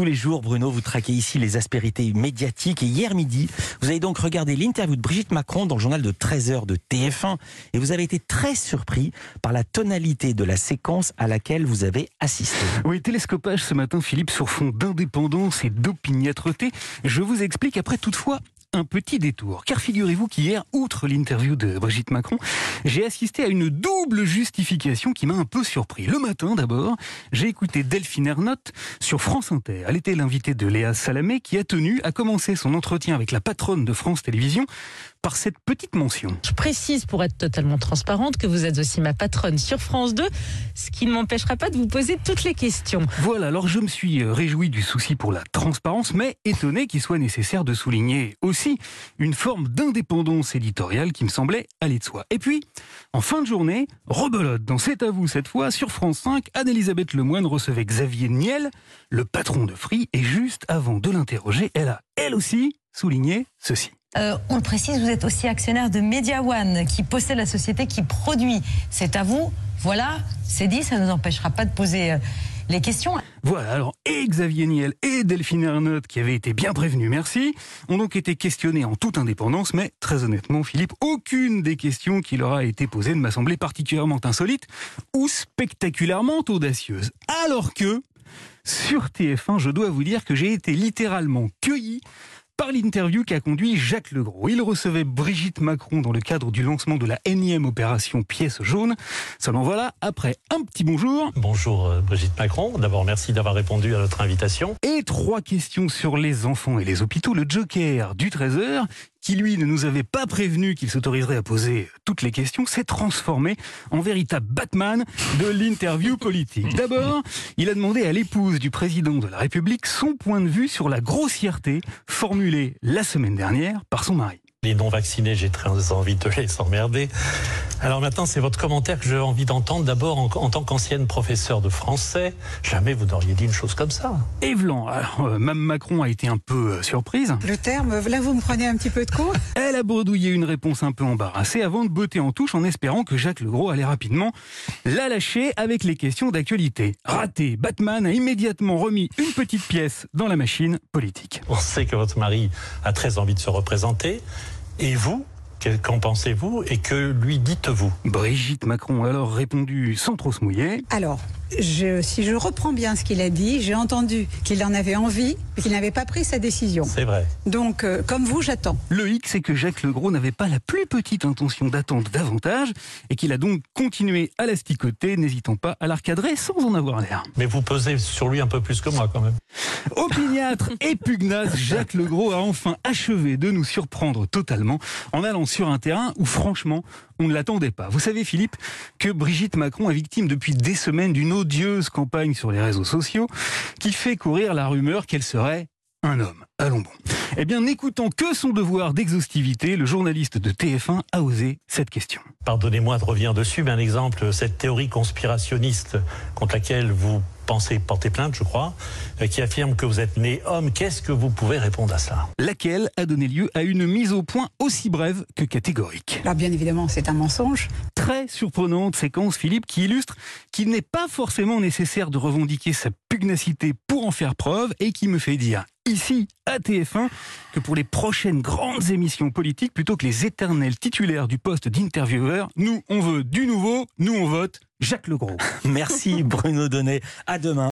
Tous les jours, Bruno, vous traquez ici les aspérités médiatiques. Et hier midi, vous avez donc regardé l'interview de Brigitte Macron dans le journal de 13h de TF1. Et vous avez été très surpris par la tonalité de la séquence à laquelle vous avez assisté. Oui, télescopage ce matin, Philippe, sur fond d'indépendance et d'opiniâtreté. Je vous explique après toutefois un petit détour. Car figurez-vous qu'hier, outre l'interview de Brigitte Macron, j'ai assisté à une double justification qui m'a un peu surpris. Le matin, d'abord, j'ai écouté Delphine Ernotte sur France Inter. Elle était l'invitée de Léa Salamé qui a tenu à commencer son entretien avec la patronne de France Télévisions par cette petite mention. Je précise pour être totalement transparente que vous êtes aussi ma patronne sur France 2, ce qui ne m'empêchera pas de vous poser toutes les questions. Voilà, alors je me suis réjoui du souci pour la transparence, mais étonné qu'il soit nécessaire de souligner aussi une forme d'indépendance éditoriale qui me semblait aller de soi. Et puis, en fin de journée, rebelote dans C'est à vous cette fois, sur France 5, Anne-Elisabeth Lemoine recevait Xavier Niel, le patron de Free, et juste avant de l'interroger, elle a, elle aussi, souligné ceci. Euh, on le précise, vous êtes aussi actionnaire de Media One, qui possède la société qui produit. C'est à vous. Voilà, c'est dit, ça ne nous empêchera pas de poser euh, les questions. Voilà, alors et Xavier Niel et Delphine Ernotte, qui avaient été bien prévenus, merci, ont donc été questionnés en toute indépendance, mais très honnêtement, Philippe, aucune des questions qui leur a été posée ne m'a semblé particulièrement insolite ou spectaculairement audacieuse. Alors que, sur TF1, je dois vous dire que j'ai été littéralement cueilli par l'interview qu'a conduit Jacques Legros. Il recevait Brigitte Macron dans le cadre du lancement de la énième opération Pièce jaune. Seulement voilà, après un petit bonjour. Bonjour euh, Brigitte Macron. D'abord, merci d'avoir répondu à notre invitation. Et trois questions sur les enfants et les hôpitaux. Le Joker du 13h qui lui ne nous avait pas prévenu qu'il s'autoriserait à poser toutes les questions, s'est transformé en véritable Batman de l'interview politique. D'abord, il a demandé à l'épouse du président de la République son point de vue sur la grossièreté formulée la semaine dernière par son mari. Les non-vaccinés, j'ai très envie de les emmerder. Alors maintenant, c'est votre commentaire que j'ai envie d'entendre. D'abord, en, tant qu'ancienne professeure de français, jamais vous n'auriez dit une chose comme ça. Evelan, alors, euh, Mme Macron a été un peu euh, surprise. Le terme, là vous me prenez un petit peu de court. Elle a bredouillé une réponse un peu embarrassée avant de botter en touche en espérant que Jacques Legros allait rapidement la lâcher avec les questions d'actualité. Raté, Batman a immédiatement remis une petite pièce dans la machine politique. On sait que votre mari a très envie de se représenter. Et vous Qu'en pensez-vous et que lui dites-vous? Brigitte Macron a alors répondu sans trop se mouiller. Alors, je, si je reprends bien ce qu'il a dit, j'ai entendu qu'il en avait envie, mais qu'il n'avait pas pris sa décision. C'est vrai. Donc, euh, comme vous, j'attends. Le hic, c'est que Jacques Legros n'avait pas la plus petite intention d'attendre davantage et qu'il a donc continué à l'asticoter, n'hésitant pas à l'arcadrer sans en avoir l'air. Mais vous pesez sur lui un peu plus que moi, quand même. Opiniâtre et pugnace, Jacques Legros a enfin achevé de nous surprendre totalement en allant sur un terrain où, franchement, on ne l'attendait pas. Vous savez, Philippe, que Brigitte Macron est victime depuis des semaines d'une odieuse campagne sur les réseaux sociaux qui fait courir la rumeur qu'elle serait un homme. Allons bon. Eh bien, n'écoutant que son devoir d'exhaustivité, le journaliste de TF1 a osé cette question. Pardonnez-moi de revenir dessus, mais un exemple, cette théorie conspirationniste contre laquelle vous pensez porter plainte, je crois, euh, qui affirme que vous êtes né homme. Qu'est-ce que vous pouvez répondre à ça? Laquelle a donné lieu à une mise au point aussi brève que catégorique. Alors bien évidemment, c'est un mensonge. Très surprenante séquence, Philippe, qui illustre qu'il n'est pas forcément nécessaire de revendiquer sa pugnacité pour en faire preuve et qui me fait dire ici à TF1 que pour les prochaines grandes émissions politiques, plutôt que les éternels titulaires du poste d'intervieweur, nous on veut du nouveau, nous on vote Jacques Legros. Merci Bruno Donnet. À demain.